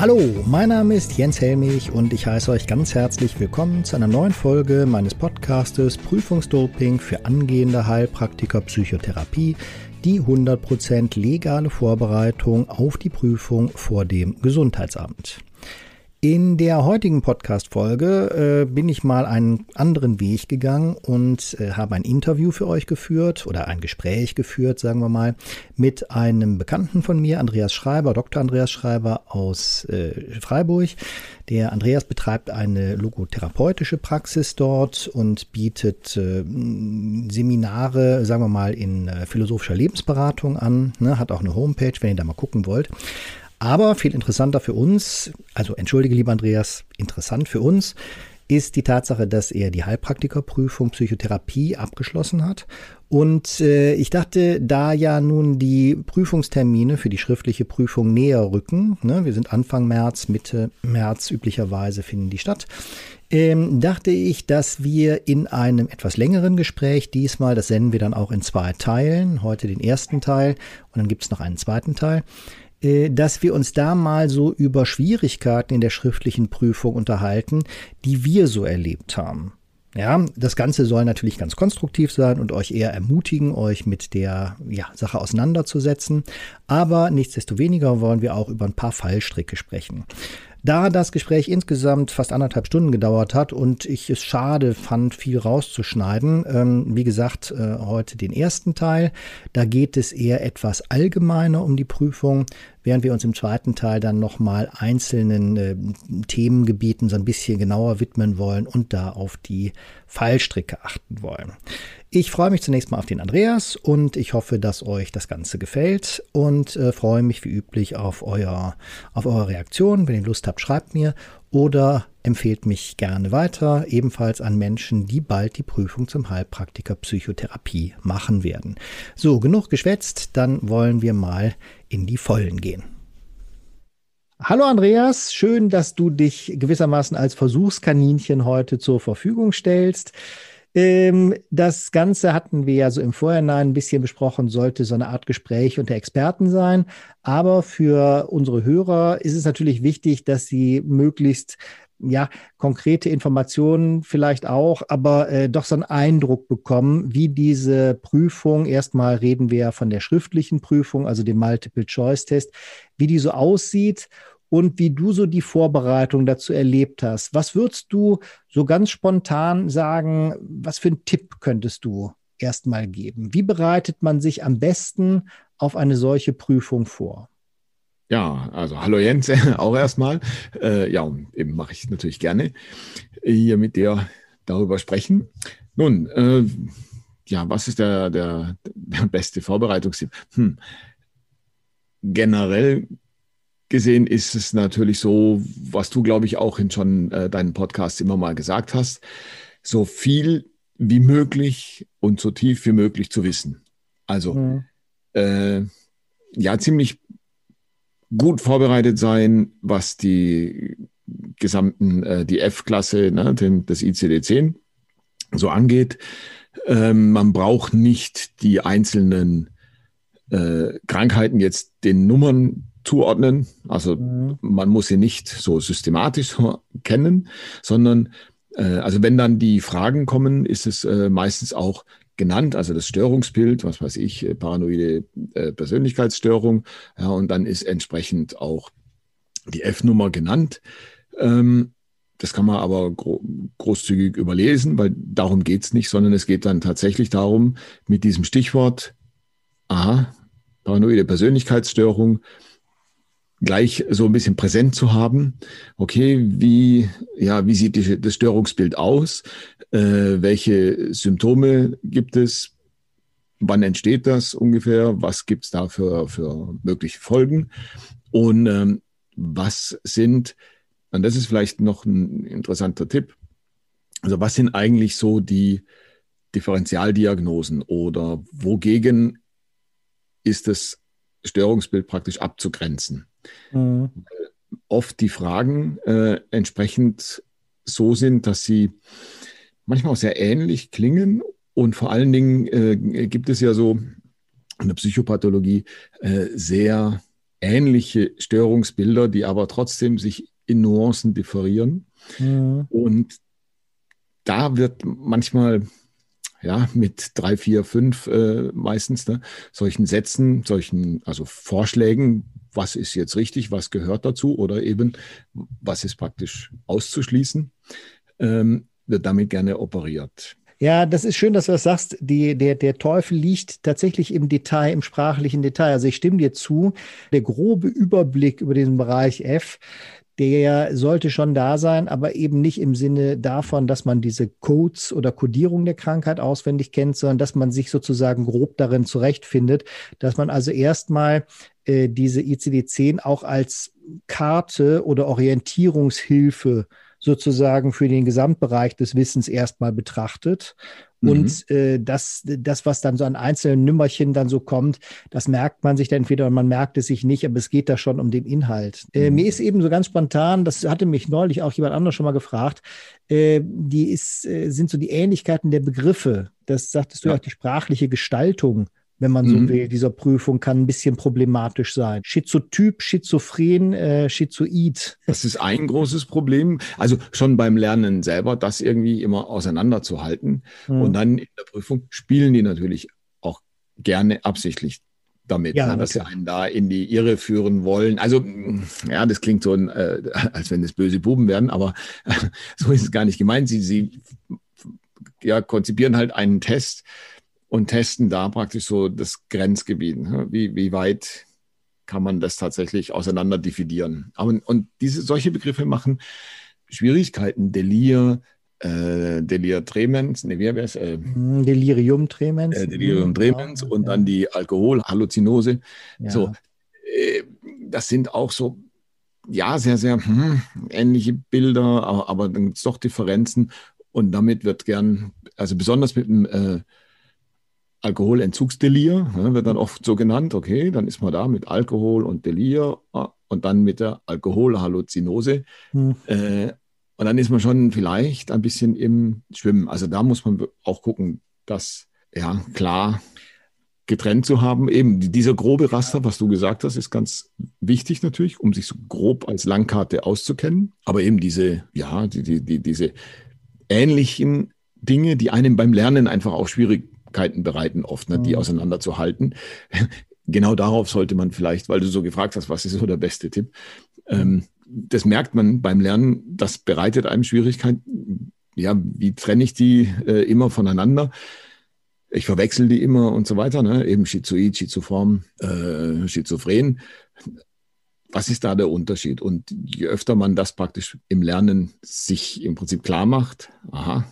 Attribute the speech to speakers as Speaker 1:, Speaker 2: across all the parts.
Speaker 1: Hallo, mein Name ist Jens Helmich und ich heiße euch ganz herzlich willkommen zu einer neuen Folge meines Podcastes Prüfungsdoping für angehende Heilpraktiker Psychotherapie, die 100% legale Vorbereitung auf die Prüfung vor dem Gesundheitsamt. In der heutigen Podcast-Folge äh, bin ich mal einen anderen Weg gegangen und äh, habe ein Interview für euch geführt oder ein Gespräch geführt, sagen wir mal, mit einem Bekannten von mir, Andreas Schreiber, Dr. Andreas Schreiber aus äh, Freiburg. Der Andreas betreibt eine logotherapeutische Praxis dort und bietet äh, Seminare, sagen wir mal, in äh, philosophischer Lebensberatung an, ne, hat auch eine Homepage, wenn ihr da mal gucken wollt. Aber viel interessanter für uns, also entschuldige lieber Andreas, interessant für uns ist die Tatsache, dass er die Heilpraktikerprüfung Psychotherapie abgeschlossen hat. Und äh, ich dachte, da ja nun die Prüfungstermine für die schriftliche Prüfung näher rücken, ne, wir sind Anfang März, Mitte März üblicherweise finden die statt, ähm, dachte ich, dass wir in einem etwas längeren Gespräch diesmal, das senden wir dann auch in zwei Teilen, heute den ersten Teil und dann gibt es noch einen zweiten Teil, dass wir uns da mal so über Schwierigkeiten in der schriftlichen Prüfung unterhalten, die wir so erlebt haben. Ja, das Ganze soll natürlich ganz konstruktiv sein und euch eher ermutigen, euch mit der ja, Sache auseinanderzusetzen. Aber nichtsdestoweniger wollen wir auch über ein paar Fallstricke sprechen. Da das Gespräch insgesamt fast anderthalb Stunden gedauert hat und ich es schade fand, viel rauszuschneiden, ähm, wie gesagt, äh, heute den ersten Teil. Da geht es eher etwas allgemeiner um die Prüfung, während wir uns im zweiten Teil dann nochmal einzelnen äh, Themengebieten so ein bisschen genauer widmen wollen und da auf die Fallstricke achten wollen. Ich freue mich zunächst mal auf den Andreas und ich hoffe, dass euch das Ganze gefällt und äh, freue mich wie üblich auf, euer, auf eure Reaktion. Wenn ihr Lust habt, schreibt mir oder empfehlt mich gerne weiter, ebenfalls an Menschen, die bald die Prüfung zum Heilpraktiker Psychotherapie machen werden. So, genug geschwätzt, dann wollen wir mal in die Vollen gehen. Hallo Andreas, schön, dass du dich gewissermaßen als Versuchskaninchen heute zur Verfügung stellst. Ähm, das Ganze hatten wir ja so im Vorhinein ein bisschen besprochen, sollte so eine Art Gespräch unter Experten sein. Aber für unsere Hörer ist es natürlich wichtig, dass sie möglichst ja, konkrete Informationen vielleicht auch, aber äh, doch so einen Eindruck bekommen, wie diese Prüfung, erstmal reden wir von der schriftlichen Prüfung, also dem Multiple-Choice-Test, wie die so aussieht und wie du so die Vorbereitung dazu erlebt hast. Was würdest du so ganz spontan sagen, was für einen Tipp könntest du erstmal geben? Wie bereitet man sich am besten auf eine solche Prüfung vor?
Speaker 2: Ja, also hallo Jens, auch erstmal. Äh, ja, eben mache ich natürlich gerne hier mit dir darüber sprechen. Nun, äh, ja, was ist der, der, der beste Vorbereitungstipp? Hm. Generell gesehen ist es natürlich so, was du, glaube ich, auch in schon äh, deinen Podcast immer mal gesagt hast, so viel wie möglich und so tief wie möglich zu wissen. Also mhm. äh, ja, ziemlich gut vorbereitet sein, was die gesamten, äh, die F-Klasse, ne, den, das ICD-10 so angeht. Ähm, man braucht nicht die einzelnen äh, Krankheiten jetzt den Nummern zuordnen. Also mhm. man muss sie nicht so systematisch kennen, sondern äh, also wenn dann die Fragen kommen, ist es äh, meistens auch genannt, also das Störungsbild, was weiß ich, äh, paranoide äh, Persönlichkeitsstörung, ja, und dann ist entsprechend auch die F-Nummer genannt. Ähm, das kann man aber gro großzügig überlesen, weil darum geht's nicht, sondern es geht dann tatsächlich darum, mit diesem Stichwort, aha, paranoide Persönlichkeitsstörung, gleich so ein bisschen präsent zu haben. Okay, wie, ja, wie sieht die, das Störungsbild aus? Äh, welche Symptome gibt es? Wann entsteht das ungefähr? Was gibt es da für, für mögliche Folgen? Und ähm, was sind, und das ist vielleicht noch ein interessanter Tipp, also was sind eigentlich so die Differentialdiagnosen oder wogegen ist das Störungsbild praktisch abzugrenzen? Mhm. Oft die Fragen äh, entsprechend so sind, dass sie manchmal auch sehr ähnlich klingen und vor allen Dingen äh, gibt es ja so in der Psychopathologie äh, sehr ähnliche Störungsbilder, die aber trotzdem sich in Nuancen differieren. Mhm. Und da wird manchmal ja, mit drei, vier, fünf äh, meistens, ne, solchen Sätzen, solchen, also Vorschlägen, was ist jetzt richtig, was gehört dazu oder eben, was ist praktisch auszuschließen, ähm, wird damit gerne operiert.
Speaker 1: Ja, das ist schön, dass du das sagst. Die, der, der Teufel liegt tatsächlich im Detail, im sprachlichen Detail. Also ich stimme dir zu. Der grobe Überblick über diesen Bereich F, der sollte schon da sein, aber eben nicht im Sinne davon, dass man diese Codes oder Codierung der Krankheit auswendig kennt, sondern dass man sich sozusagen grob darin zurechtfindet, dass man also erstmal äh, diese ICD-10 auch als Karte oder Orientierungshilfe sozusagen für den Gesamtbereich des Wissens erstmal betrachtet. Mhm. Und äh, das, das, was dann so an einzelnen Nümmerchen dann so kommt, das merkt man sich dann entweder oder man merkt es sich nicht, aber es geht da schon um den Inhalt. Äh, mhm. Mir ist eben so ganz spontan, das hatte mich neulich auch jemand anderes schon mal gefragt, äh, die ist, äh, sind so die Ähnlichkeiten der Begriffe. Das sagtest du ja. auch, die sprachliche Gestaltung wenn man so mhm. will, dieser Prüfung kann ein bisschen problematisch sein. Schizotyp, schizophren, äh, schizoid.
Speaker 2: Das ist ein großes Problem. Also schon beim Lernen selber, das irgendwie immer auseinanderzuhalten. Mhm. Und dann in der Prüfung spielen die natürlich auch gerne absichtlich damit, ja, ne, dass sie einen da in die Irre führen wollen. Also, ja, das klingt so, äh, als wenn es böse Buben werden, aber äh, so ist es gar nicht gemeint. Sie, sie ja, konzipieren halt einen Test, und testen da praktisch so das Grenzgebiet. Ne? Wie, wie weit kann man das tatsächlich auseinander dividieren? Und, und diese, solche Begriffe machen Schwierigkeiten. Delir, äh, Delir tremens, ne, wie es? Äh,
Speaker 1: hm, Delirium tremens.
Speaker 2: Äh, Delirium tremens und dann die Alkoholhalluzinose. Ja. So, äh, das sind auch so, ja, sehr, sehr hm, ähnliche Bilder, aber, aber dann gibt es doch Differenzen. Und damit wird gern, also besonders mit dem äh, Alkoholentzugsdelir, ne, wird dann oft so genannt. Okay, dann ist man da mit Alkohol und Delir ah, und dann mit der Alkoholhalluzinose. Hm. Äh, und dann ist man schon vielleicht ein bisschen im Schwimmen. Also da muss man auch gucken, dass ja klar getrennt zu haben. Eben dieser grobe Raster, was du gesagt hast, ist ganz wichtig natürlich, um sich so grob als Langkarte auszukennen. Aber eben diese, ja, die, die, die, diese ähnlichen Dinge, die einem beim Lernen einfach auch schwierig Schwierigkeiten bereiten, oft, ne, die mhm. auseinanderzuhalten. genau darauf sollte man vielleicht, weil du so gefragt hast, was ist so der beste Tipp? Ähm, das merkt man beim Lernen, das bereitet einem Schwierigkeiten. Ja, wie trenne ich die äh, immer voneinander? Ich verwechsel die immer und so weiter, ne? eben Schizoid, Schizoform, äh, Schizophren. Was ist da der Unterschied? Und je öfter man das praktisch im Lernen sich im Prinzip klar macht, aha,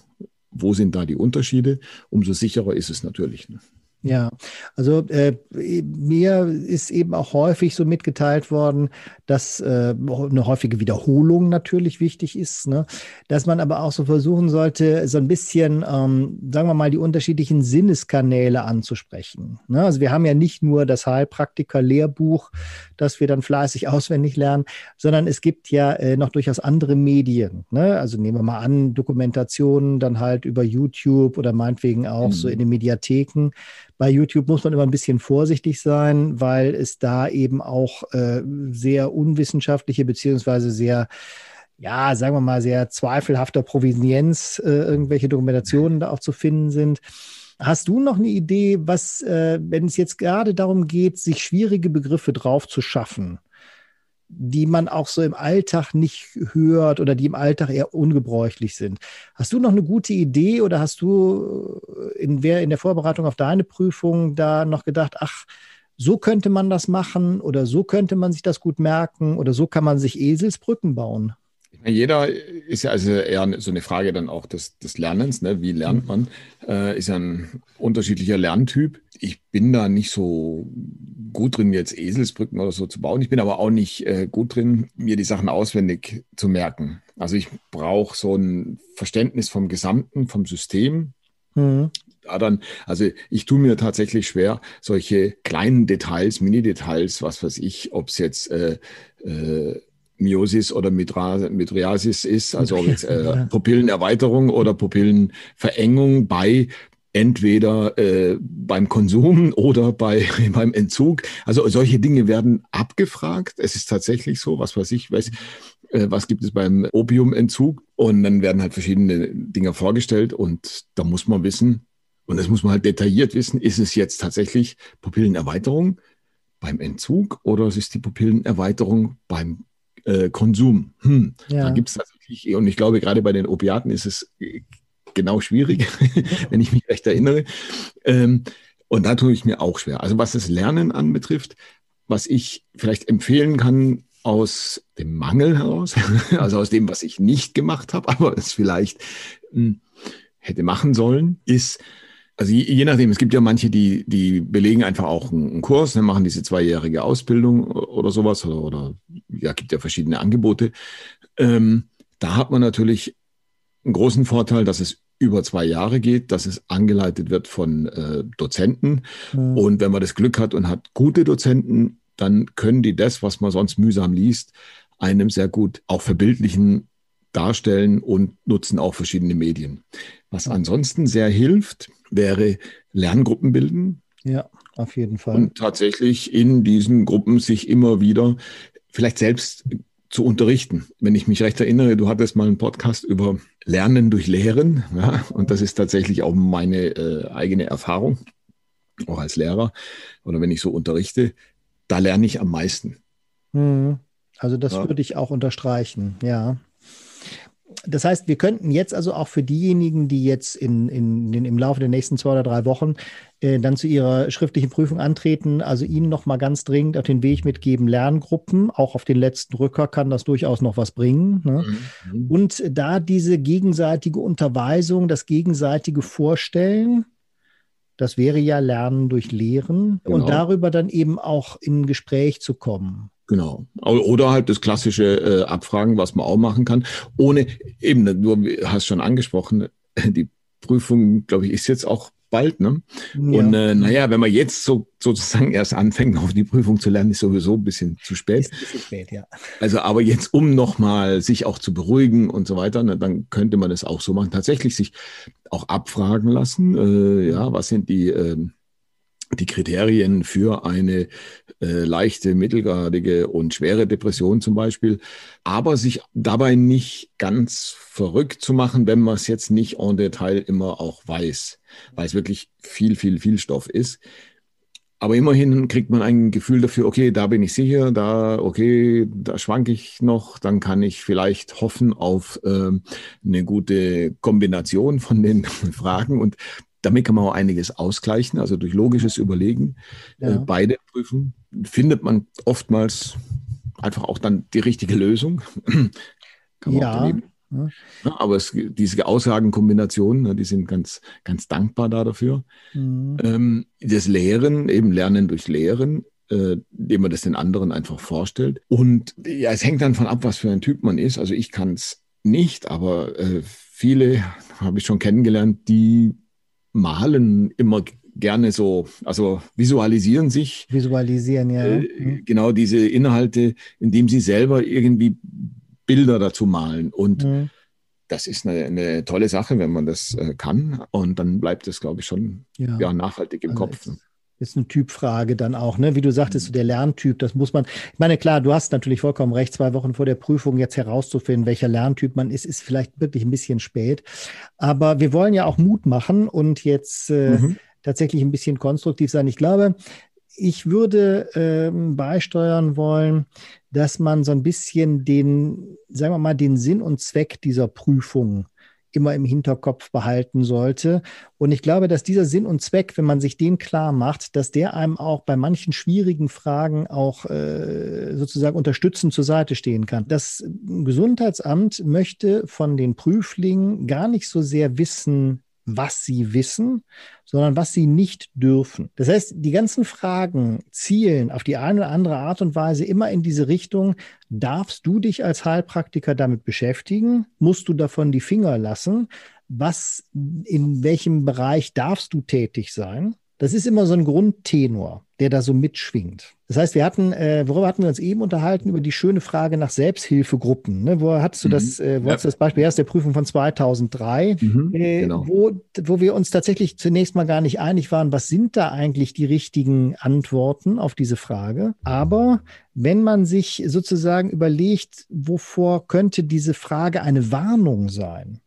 Speaker 2: wo sind da die Unterschiede, umso sicherer ist es natürlich. Ne?
Speaker 1: Ja, also äh, mir ist eben auch häufig so mitgeteilt worden, dass äh, eine häufige Wiederholung natürlich wichtig ist, ne? dass man aber auch so versuchen sollte, so ein bisschen, ähm, sagen wir mal, die unterschiedlichen Sinneskanäle anzusprechen. Ne? Also wir haben ja nicht nur das Heilpraktiker-Lehrbuch, das wir dann fleißig auswendig lernen, sondern es gibt ja äh, noch durchaus andere Medien. Ne? Also nehmen wir mal an, Dokumentationen dann halt über YouTube oder meinetwegen auch mhm. so in den Mediatheken bei YouTube muss man immer ein bisschen vorsichtig sein, weil es da eben auch äh, sehr unwissenschaftliche beziehungsweise sehr ja, sagen wir mal, sehr zweifelhafter Provenienz äh, irgendwelche Dokumentationen da auch zu finden sind. Hast du noch eine Idee, was, äh, wenn es jetzt gerade darum geht, sich schwierige Begriffe drauf zu schaffen, die man auch so im Alltag nicht hört oder die im Alltag eher ungebräuchlich sind. Hast du noch eine gute Idee oder hast du äh, in, in der Vorbereitung auf deine Prüfung da noch gedacht, ach, so könnte man das machen oder so könnte man sich das gut merken oder so kann man sich Eselsbrücken bauen?
Speaker 2: Jeder ist ja also eher so eine Frage dann auch des, des Lernens, ne? wie lernt mhm. man, äh, ist ja ein unterschiedlicher Lerntyp. Ich bin da nicht so gut drin, jetzt Eselsbrücken oder so zu bauen. Ich bin aber auch nicht äh, gut drin, mir die Sachen auswendig zu merken. Also ich brauche so ein Verständnis vom Gesamten, vom System. Mhm. Da dann, also ich tue mir tatsächlich schwer, solche kleinen Details, Mini-Details, was weiß ich, ob es jetzt äh, Myosis oder Midriasis ist, also ob jetzt äh, Pupillenerweiterung oder Pupillenverengung bei entweder äh, beim Konsum oder bei, beim Entzug. Also solche Dinge werden abgefragt. Es ist tatsächlich so, was weiß ich, weiß, äh, was gibt es beim Opiumentzug? Und dann werden halt verschiedene Dinge vorgestellt und da muss man wissen, und das muss man halt detailliert wissen, ist es jetzt tatsächlich Pupillenerweiterung beim Entzug oder ist es die Pupillenerweiterung beim äh, Konsum? Hm, ja. Da gibt es tatsächlich, und ich glaube, gerade bei den Opiaten ist es genau schwierig, wenn ich mich recht erinnere. Ähm, und da tue ich mir auch schwer. Also was das Lernen anbetrifft, was ich vielleicht empfehlen kann aus dem Mangel heraus, also aus dem, was ich nicht gemacht habe, aber es vielleicht hm, hätte machen sollen, ist, also je, je, nachdem, es gibt ja manche, die, die belegen einfach auch einen, einen Kurs, dann machen diese zweijährige Ausbildung oder sowas oder, oder ja, gibt ja verschiedene Angebote. Ähm, da hat man natürlich einen großen Vorteil, dass es über zwei Jahre geht, dass es angeleitet wird von äh, Dozenten. Mhm. Und wenn man das Glück hat und hat gute Dozenten, dann können die das, was man sonst mühsam liest, einem sehr gut auch verbildlichen darstellen und nutzen auch verschiedene Medien. Was ansonsten sehr hilft, wäre Lerngruppen bilden.
Speaker 1: Ja, auf jeden Fall.
Speaker 2: Und tatsächlich in diesen Gruppen sich immer wieder vielleicht selbst zu unterrichten. Wenn ich mich recht erinnere, du hattest mal einen Podcast über Lernen durch Lehren. Ja, und das ist tatsächlich auch meine äh, eigene Erfahrung, auch als Lehrer oder wenn ich so unterrichte. Da lerne ich am meisten.
Speaker 1: Hm. Also das ja. würde ich auch unterstreichen, ja das heißt, wir könnten jetzt also auch für diejenigen, die jetzt in, in, in, im Laufe der nächsten zwei oder drei Wochen äh, dann zu ihrer schriftlichen Prüfung antreten, also Ihnen noch mal ganz dringend auf den Weg mitgeben, Lerngruppen, auch auf den letzten Rücker kann das durchaus noch was bringen. Ne? Mhm. Und da diese gegenseitige Unterweisung, das gegenseitige Vorstellen, das wäre ja Lernen durch Lehren genau. und darüber dann eben auch in Gespräch zu kommen.
Speaker 2: Genau. Oder halt das klassische äh, Abfragen, was man auch machen kann. Ohne, eben, du hast schon angesprochen, die Prüfung, glaube ich, ist jetzt auch bald. Ne? Ja. Und äh, naja, wenn man jetzt so sozusagen erst anfängt, auf die Prüfung zu lernen, ist sowieso ein bisschen zu spät. Ist ein bisschen spät, ja. Also, aber jetzt, um nochmal sich auch zu beruhigen und so weiter, ne, dann könnte man das auch so machen. Tatsächlich sich auch abfragen lassen. Äh, ja, was sind die äh, die Kriterien für eine äh, leichte, mittelgradige und schwere Depression zum Beispiel, aber sich dabei nicht ganz verrückt zu machen, wenn man es jetzt nicht en Detail immer auch weiß, weil es wirklich viel, viel, viel Stoff ist. Aber immerhin kriegt man ein Gefühl dafür, okay, da bin ich sicher, da, okay, da schwanke ich noch, dann kann ich vielleicht hoffen auf äh, eine gute Kombination von den Fragen und damit kann man auch einiges ausgleichen, also durch logisches Überlegen. Äh, ja. Äh, beide Prüfen findet man oftmals einfach auch dann die richtige Lösung. kann man ja. Ja. Ja, aber es, diese Aussagenkombinationen, ne, die sind ganz, ganz dankbar da dafür. Mhm. Ähm, das Lehren, eben Lernen durch Lehren, äh, indem man das den anderen einfach vorstellt. Und ja, es hängt dann von ab, was für ein Typ man ist. Also ich kann es nicht, aber äh, viele habe ich schon kennengelernt, die malen immer gerne so, also visualisieren sich.
Speaker 1: Visualisieren, ja. Äh,
Speaker 2: mhm. Genau diese Inhalte, indem sie selber irgendwie Bilder dazu malen. Und mhm. das ist eine, eine, tolle Sache, wenn man das äh, kann. Und dann bleibt es, glaube ich, schon ja. ja nachhaltig im also Kopf.
Speaker 1: Ist, ist eine Typfrage dann auch, ne? Wie du sagtest, so der Lerntyp, das muss man. Ich meine, klar, du hast natürlich vollkommen recht, zwei Wochen vor der Prüfung jetzt herauszufinden, welcher Lerntyp man ist, ist vielleicht wirklich ein bisschen spät. Aber wir wollen ja auch Mut machen und jetzt äh, mhm. tatsächlich ein bisschen konstruktiv sein. Ich glaube, ich würde ähm, beisteuern wollen, dass man so ein bisschen den, sagen wir mal, den Sinn und Zweck dieser Prüfung immer im Hinterkopf behalten sollte. Und ich glaube, dass dieser Sinn und Zweck, wenn man sich den klar macht, dass der einem auch bei manchen schwierigen Fragen auch äh, sozusagen unterstützend zur Seite stehen kann. Das Gesundheitsamt möchte von den Prüflingen gar nicht so sehr wissen, was sie wissen, sondern was sie nicht dürfen. Das heißt, die ganzen Fragen zielen auf die eine oder andere Art und Weise immer in diese Richtung, darfst du dich als Heilpraktiker damit beschäftigen? Musst du davon die Finger lassen? Was, in welchem Bereich darfst du tätig sein? Das ist immer so ein Grundtenor, der da so mitschwingt. Das heißt, wir hatten, äh, worüber hatten wir uns eben unterhalten? Über die schöne Frage nach Selbsthilfegruppen. Ne? Wo hattest du mhm. das, äh, wo ja. hast du das Beispiel erst der Prüfung von 2003, mhm, äh, genau. wo, wo wir uns tatsächlich zunächst mal gar nicht einig waren, was sind da eigentlich die richtigen Antworten auf diese Frage. Aber wenn man sich sozusagen überlegt, wovor könnte diese Frage eine Warnung sein?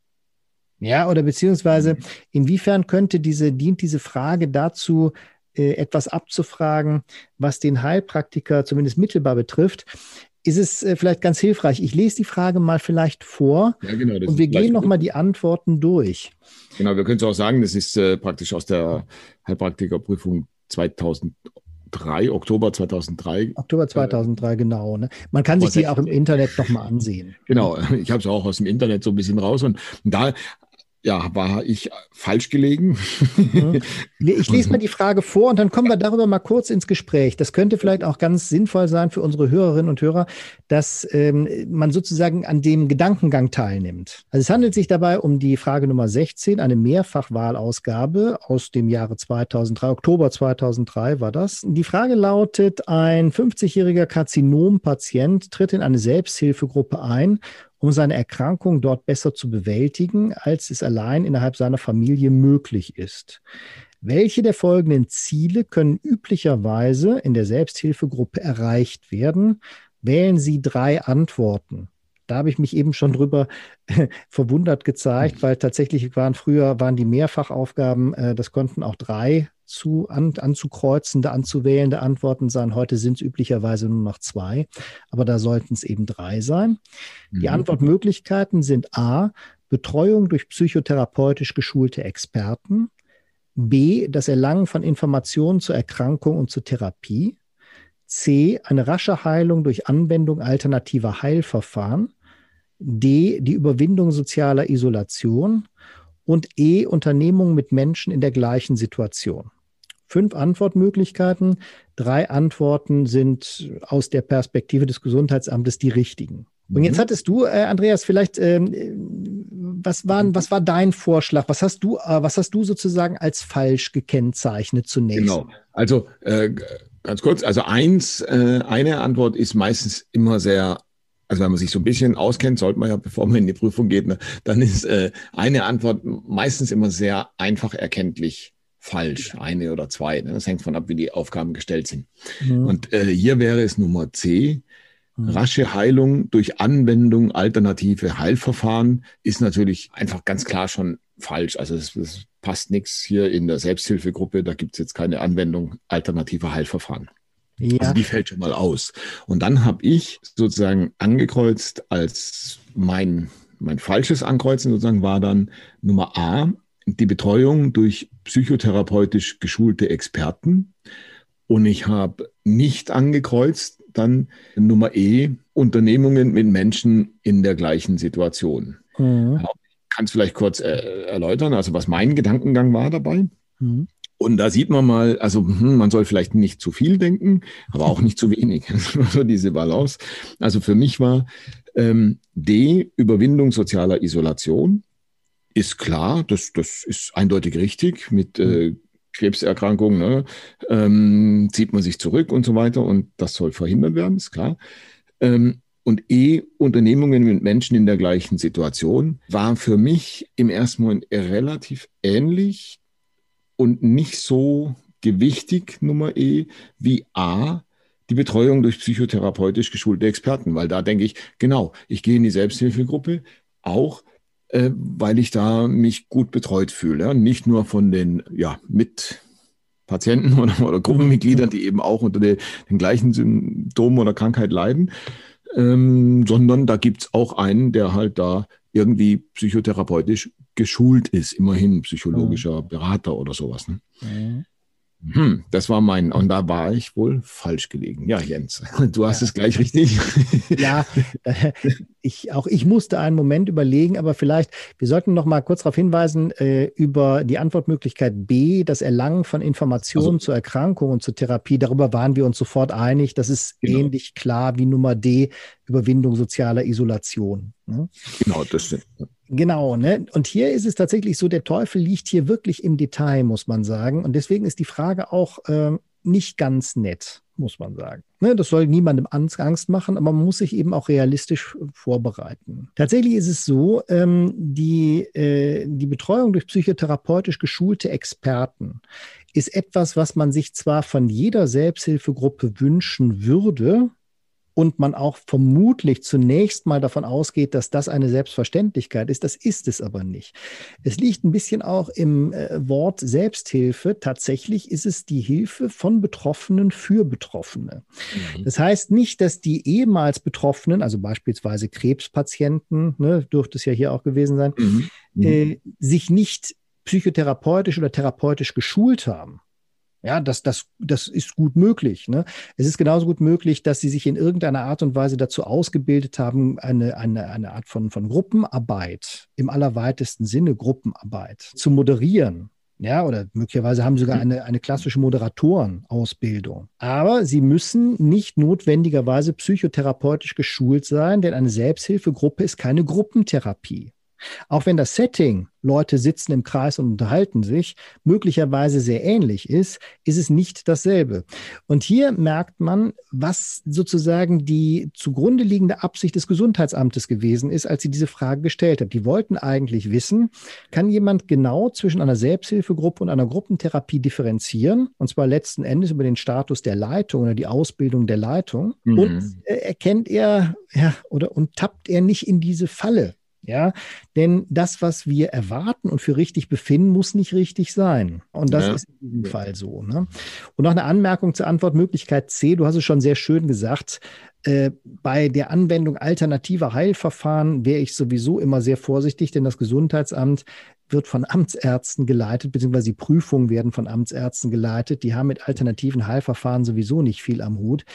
Speaker 1: Ja, oder beziehungsweise mhm. inwiefern könnte diese, dient diese Frage dazu, äh, etwas abzufragen, was den Heilpraktiker zumindest mittelbar betrifft, ist es äh, vielleicht ganz hilfreich. Ich lese die Frage mal vielleicht vor ja, genau, und wir gehen nochmal die Antworten durch.
Speaker 2: Genau, wir können es auch sagen, das ist äh, praktisch aus der Heilpraktikerprüfung 2003, Oktober 2003.
Speaker 1: Oktober 2003, äh, genau. Ne? Man kann sich die auch im Internet nochmal ansehen.
Speaker 2: Genau, ich habe es auch aus dem Internet so ein bisschen raus und da ja, war ich falsch gelegen?
Speaker 1: Mhm. Ich lese mal die Frage vor und dann kommen wir darüber mal kurz ins Gespräch. Das könnte vielleicht auch ganz sinnvoll sein für unsere Hörerinnen und Hörer, dass ähm, man sozusagen an dem Gedankengang teilnimmt. Also es handelt sich dabei um die Frage Nummer 16, eine Mehrfachwahlausgabe aus dem Jahre 2003, Oktober 2003 war das. Die Frage lautet, ein 50-jähriger Karzinompatient tritt in eine Selbsthilfegruppe ein um seine Erkrankung dort besser zu bewältigen, als es allein innerhalb seiner Familie möglich ist. Welche der folgenden Ziele können üblicherweise in der Selbsthilfegruppe erreicht werden? Wählen Sie drei Antworten. Da habe ich mich eben schon drüber verwundert gezeigt, weil tatsächlich waren früher waren die Mehrfachaufgaben, äh, das konnten auch drei zu, an, anzukreuzende, anzuwählende Antworten sein. Heute sind es üblicherweise nur noch zwei, aber da sollten es eben drei sein. Mhm. Die Antwortmöglichkeiten sind A, Betreuung durch psychotherapeutisch geschulte Experten, B, das Erlangen von Informationen zur Erkrankung und zur Therapie, C, eine rasche Heilung durch Anwendung alternativer Heilverfahren, D, die Überwindung sozialer Isolation und E, Unternehmungen mit Menschen in der gleichen Situation fünf Antwortmöglichkeiten. Drei Antworten sind aus der Perspektive des Gesundheitsamtes die richtigen. Und jetzt mhm. hattest du, äh, Andreas, vielleicht, ähm, was, waren, was war dein Vorschlag? Was hast du, äh, was hast du sozusagen als falsch gekennzeichnet zunächst? Genau.
Speaker 2: Also äh, ganz kurz, also eins, äh, eine Antwort ist meistens immer sehr also wenn man sich so ein bisschen auskennt, sollte man ja, bevor man in die Prüfung geht, ne, dann ist äh, eine Antwort meistens immer sehr einfach erkenntlich falsch, eine oder zwei. Ne? Das hängt von ab, wie die Aufgaben gestellt sind. Mhm. Und äh, hier wäre es Nummer C. Mhm. Rasche Heilung durch Anwendung alternative Heilverfahren ist natürlich einfach ganz klar schon falsch. Also es, es passt nichts hier in der Selbsthilfegruppe. Da gibt es jetzt keine Anwendung alternativer Heilverfahren. Ja. Also die fällt schon mal aus. Und dann habe ich sozusagen angekreuzt als mein, mein falsches Ankreuzen sozusagen war dann Nummer A, die Betreuung durch psychotherapeutisch geschulte Experten. Und ich habe nicht angekreuzt dann Nummer E, Unternehmungen mit Menschen in der gleichen Situation. Mhm. Ich kann es vielleicht kurz äh, erläutern, also was mein Gedankengang war dabei. Mhm. Und da sieht man mal, also hm, man soll vielleicht nicht zu viel denken, aber auch nicht zu wenig. so diese Balance. Also für mich war ähm, D, Überwindung sozialer Isolation ist klar, das, das ist eindeutig richtig. Mit äh, mhm. Krebserkrankungen ne, ähm, zieht man sich zurück und so weiter und das soll verhindert werden, ist klar. Ähm, und E, Unternehmungen mit Menschen in der gleichen Situation, war für mich im ersten Moment relativ ähnlich und nicht so gewichtig, Nummer E, wie A, die Betreuung durch psychotherapeutisch geschulte Experten, weil da denke ich, genau, ich gehe in die Selbsthilfegruppe, auch äh, weil ich da mich gut betreut fühle. Nicht nur von den ja, Mitpatienten oder, oder Gruppenmitgliedern, die eben auch unter den, den gleichen Symptomen oder Krankheit leiden, ähm, sondern da gibt es auch einen, der halt da irgendwie psychotherapeutisch geschult ist, immerhin psychologischer Berater oder sowas. Ne? Mhm. Hm, das war mein, und da war ich wohl falsch gelegen. Ja, Jens, du hast ja. es gleich richtig.
Speaker 1: Ja, äh, ich, auch ich musste einen Moment überlegen, aber vielleicht, wir sollten noch mal kurz darauf hinweisen, äh, über die Antwortmöglichkeit B, das Erlangen von Informationen also, zur Erkrankung und zur Therapie, darüber waren wir uns sofort einig. Das ist genau. ähnlich klar wie Nummer D, Überwindung sozialer Isolation.
Speaker 2: Ne? Genau, das stimmt.
Speaker 1: Genau, ne? Und hier ist es tatsächlich so, der Teufel liegt hier wirklich im Detail, muss man sagen. Und deswegen ist die Frage auch äh, nicht ganz nett, muss man sagen. Ne? Das soll niemandem Angst machen, aber man muss sich eben auch realistisch vorbereiten. Tatsächlich ist es so, ähm, die, äh, die Betreuung durch psychotherapeutisch geschulte Experten ist etwas, was man sich zwar von jeder Selbsthilfegruppe wünschen würde, und man auch vermutlich zunächst mal davon ausgeht, dass das eine Selbstverständlichkeit ist. Das ist es aber nicht. Es liegt ein bisschen auch im äh, Wort Selbsthilfe. Tatsächlich ist es die Hilfe von Betroffenen für Betroffene. Mhm. Das heißt nicht, dass die ehemals Betroffenen, also beispielsweise Krebspatienten, ne, dürfte es ja hier auch gewesen sein, mhm. Mhm. Äh, sich nicht psychotherapeutisch oder therapeutisch geschult haben. Ja, das, das, das ist gut möglich. Ne? Es ist genauso gut möglich, dass sie sich in irgendeiner Art und Weise dazu ausgebildet haben, eine, eine, eine Art von, von Gruppenarbeit, im allerweitesten Sinne Gruppenarbeit, zu moderieren. Ja, oder möglicherweise haben sie sogar eine, eine klassische Moderatorenausbildung. Aber sie müssen nicht notwendigerweise psychotherapeutisch geschult sein, denn eine Selbsthilfegruppe ist keine Gruppentherapie. Auch wenn das Setting, Leute sitzen im Kreis und unterhalten sich, möglicherweise sehr ähnlich ist, ist es nicht dasselbe. Und hier merkt man, was sozusagen die zugrunde liegende Absicht des Gesundheitsamtes gewesen ist, als sie diese Frage gestellt hat. Die wollten eigentlich wissen, kann jemand genau zwischen einer Selbsthilfegruppe und einer Gruppentherapie differenzieren? Und zwar letzten Endes über den Status der Leitung oder die Ausbildung der Leitung. Mhm. Und äh, erkennt er ja, oder und tappt er nicht in diese Falle? Ja, denn das, was wir erwarten und für richtig befinden, muss nicht richtig sein. Und das ja. ist in diesem Fall so. Ne? Und noch eine Anmerkung zur Antwortmöglichkeit C. Du hast es schon sehr schön gesagt. Äh, bei der Anwendung alternativer Heilverfahren wäre ich sowieso immer sehr vorsichtig, denn das Gesundheitsamt wird von Amtsärzten geleitet, beziehungsweise die Prüfungen werden von Amtsärzten geleitet. Die haben mit alternativen Heilverfahren sowieso nicht viel am Hut.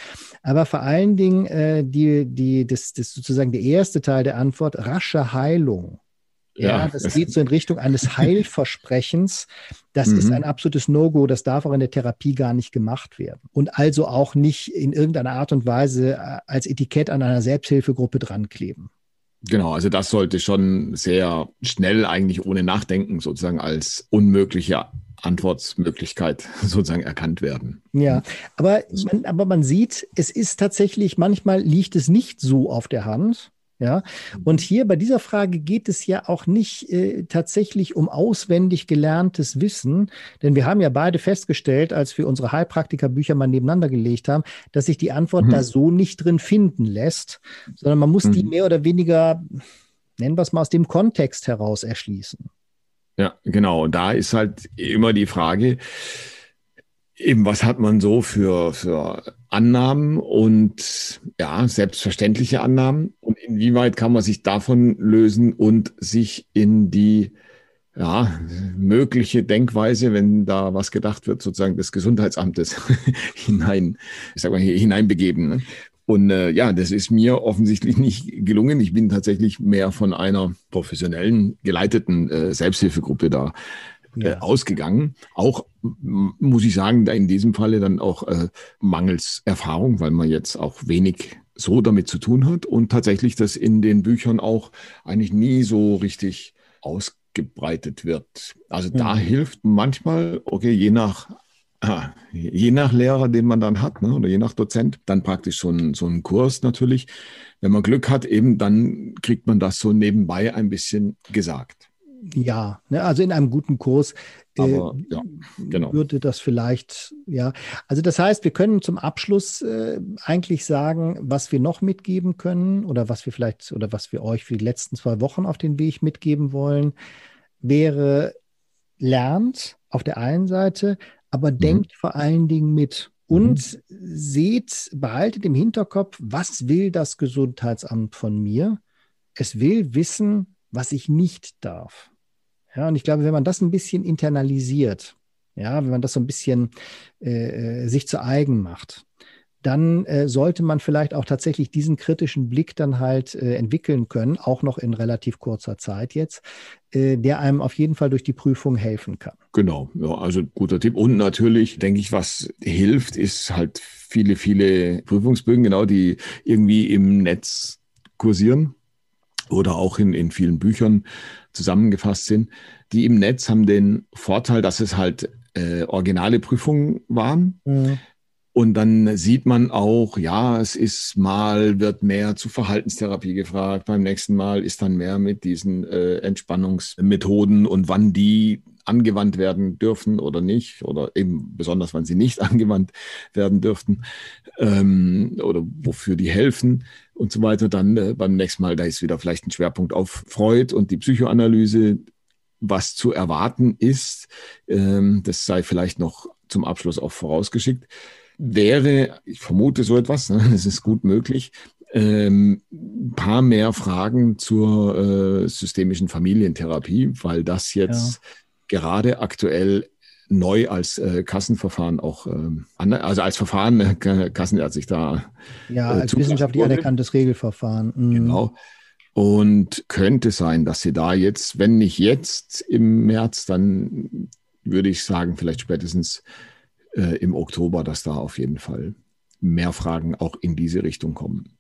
Speaker 1: Aber vor allen Dingen äh, die, die, das, das sozusagen der erste Teil der Antwort, rasche Heilung. Ja, ja, das geht so in Richtung eines Heilversprechens. Das mhm. ist ein absolutes No-Go. Das darf auch in der Therapie gar nicht gemacht werden. Und also auch nicht in irgendeiner Art und Weise äh, als Etikett an einer Selbsthilfegruppe dran kleben.
Speaker 2: Genau, also das sollte schon sehr schnell eigentlich ohne Nachdenken sozusagen als unmögliche Antwortmöglichkeit sozusagen erkannt werden.
Speaker 1: Ja, aber man, aber man sieht, es ist tatsächlich, manchmal liegt es nicht so auf der Hand. Ja, und hier bei dieser Frage geht es ja auch nicht äh, tatsächlich um auswendig gelerntes Wissen, denn wir haben ja beide festgestellt, als wir unsere Heilpraktiker-Bücher mal nebeneinander gelegt haben, dass sich die Antwort mhm. da so nicht drin finden lässt, sondern man muss mhm. die mehr oder weniger, nennen wir es mal, aus dem Kontext heraus erschließen.
Speaker 2: Ja, genau. Und da ist halt immer die Frage, eben was hat man so für, für Annahmen und ja, selbstverständliche Annahmen und inwieweit kann man sich davon lösen und sich in die ja, mögliche Denkweise, wenn da was gedacht wird, sozusagen des Gesundheitsamtes hinein, ich sag mal, hineinbegeben. Ne? Und äh, ja, das ist mir offensichtlich nicht gelungen. Ich bin tatsächlich mehr von einer professionellen, geleiteten äh, Selbsthilfegruppe da äh, ja. ausgegangen. Auch muss ich sagen, da in diesem Falle dann auch äh, mangels Erfahrung, weil man jetzt auch wenig so damit zu tun hat und tatsächlich das in den Büchern auch eigentlich nie so richtig ausgebreitet wird. Also mhm. da hilft manchmal, okay, je nach Ah, je nach Lehrer, den man dann hat, ne, oder je nach Dozent, dann praktisch so ein, so ein Kurs natürlich. Wenn man Glück hat, eben, dann kriegt man das so nebenbei ein bisschen gesagt.
Speaker 1: Ja, ne, also in einem guten Kurs äh, Aber, ja, genau. würde das vielleicht, ja. Also das heißt, wir können zum Abschluss äh, eigentlich sagen, was wir noch mitgeben können oder was wir vielleicht oder was wir euch für die letzten zwei Wochen auf den Weg mitgeben wollen, wäre lernt auf der einen Seite, aber mhm. denkt vor allen Dingen mit und mhm. seht, behaltet im Hinterkopf, was will das Gesundheitsamt von mir? Es will wissen, was ich nicht darf. Ja, und ich glaube, wenn man das ein bisschen internalisiert, ja, wenn man das so ein bisschen äh, äh, sich zu eigen macht, dann äh, sollte man vielleicht auch tatsächlich diesen kritischen Blick dann halt äh, entwickeln können, auch noch in relativ kurzer Zeit jetzt, äh, der einem auf jeden Fall durch die Prüfung helfen kann.
Speaker 2: Genau, ja, also guter Tipp. Und natürlich, denke ich, was hilft, ist halt viele, viele Prüfungsbögen, genau, die irgendwie im Netz kursieren oder auch in, in vielen Büchern zusammengefasst sind. Die im Netz haben den Vorteil, dass es halt äh, originale Prüfungen waren. Mhm. Und dann sieht man auch, ja, es ist mal, wird mehr zu Verhaltenstherapie gefragt, beim nächsten Mal ist dann mehr mit diesen äh, Entspannungsmethoden und wann die angewandt werden dürfen oder nicht, oder eben besonders, wann sie nicht angewandt werden dürften, ähm, oder wofür die helfen und so weiter. Dann äh, beim nächsten Mal, da ist wieder vielleicht ein Schwerpunkt auf Freud und die Psychoanalyse, was zu erwarten ist. Ähm, das sei vielleicht noch zum Abschluss auch vorausgeschickt. Wäre, ich vermute so etwas, ne, das ist gut möglich, ähm, paar mehr Fragen zur äh, systemischen Familientherapie, weil das jetzt ja. gerade aktuell neu als äh, Kassenverfahren auch, ähm, also als Verfahren äh, kassenärztlich da.
Speaker 1: Ja, äh, als wissenschaftlich anerkanntes Regelverfahren.
Speaker 2: Mhm. Genau. Und könnte sein, dass sie da jetzt, wenn nicht jetzt im März, dann würde ich sagen, vielleicht spätestens äh, im Oktober, dass da auf jeden Fall mehr Fragen auch in diese Richtung kommen.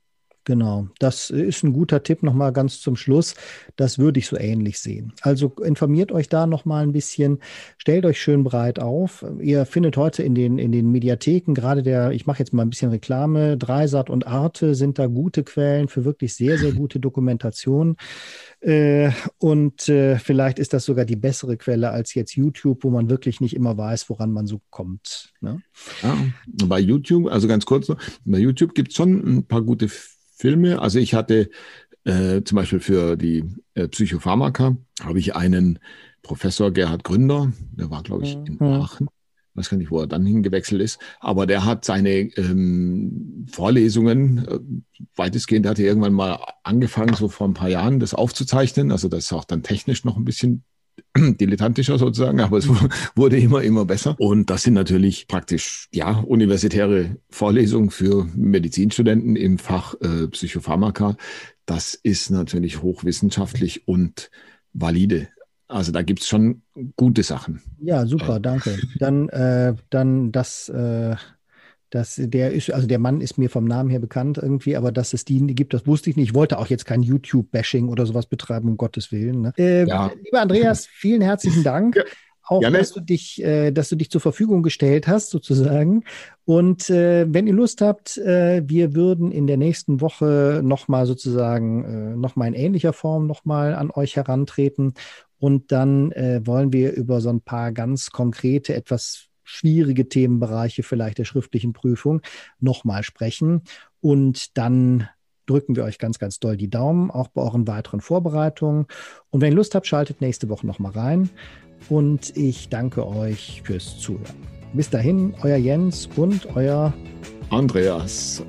Speaker 1: Genau, das ist ein guter Tipp nochmal ganz zum Schluss. Das würde ich so ähnlich sehen. Also informiert euch da nochmal ein bisschen, stellt euch schön breit auf. Ihr findet heute in den, in den Mediatheken, gerade der, ich mache jetzt mal ein bisschen Reklame, Dreisat und Arte sind da gute Quellen für wirklich sehr, sehr gute Dokumentation. Äh, und äh, vielleicht ist das sogar die bessere Quelle als jetzt YouTube, wo man wirklich nicht immer weiß, woran man so kommt. Ne?
Speaker 2: Ja, bei YouTube, also ganz kurz bei YouTube gibt es schon ein paar gute. Also ich hatte äh, zum Beispiel für die äh, Psychopharmaka habe ich einen Professor Gerhard Gründer, der war, glaube ich, in mhm. Aachen. Ich weiß gar nicht, wo er dann hingewechselt ist, aber der hat seine ähm, Vorlesungen äh, weitestgehend hat er irgendwann mal angefangen, so vor ein paar Jahren das aufzuzeichnen. Also das ist auch dann technisch noch ein bisschen dilettantischer sozusagen, aber es wurde immer, immer besser. Und das sind natürlich praktisch, ja, universitäre Vorlesungen für Medizinstudenten im Fach äh, Psychopharmaka. Das ist natürlich hochwissenschaftlich und valide. Also da gibt es schon gute Sachen.
Speaker 1: Ja, super, danke. Dann, äh, dann das, äh, dass der ist, also der Mann ist mir vom Namen her bekannt irgendwie, aber dass es die gibt, das wusste ich nicht. Ich wollte auch jetzt kein YouTube-Bashing oder sowas betreiben, um Gottes Willen. Ne? Äh, ja. Lieber Andreas, vielen herzlichen Dank. Ja. Auch, Gerne. dass du dich, äh, dass du dich zur Verfügung gestellt hast, sozusagen. Und äh, wenn ihr Lust habt, äh, wir würden in der nächsten Woche nochmal sozusagen, äh, nochmal in ähnlicher Form nochmal an euch herantreten. Und dann äh, wollen wir über so ein paar ganz konkrete, etwas schwierige Themenbereiche vielleicht der schriftlichen Prüfung nochmal sprechen. Und dann drücken wir euch ganz, ganz doll die Daumen, auch bei euren weiteren Vorbereitungen. Und wenn ihr Lust habt, schaltet nächste Woche nochmal rein. Und ich danke euch fürs Zuhören. Bis dahin, euer Jens und euer
Speaker 2: Andreas.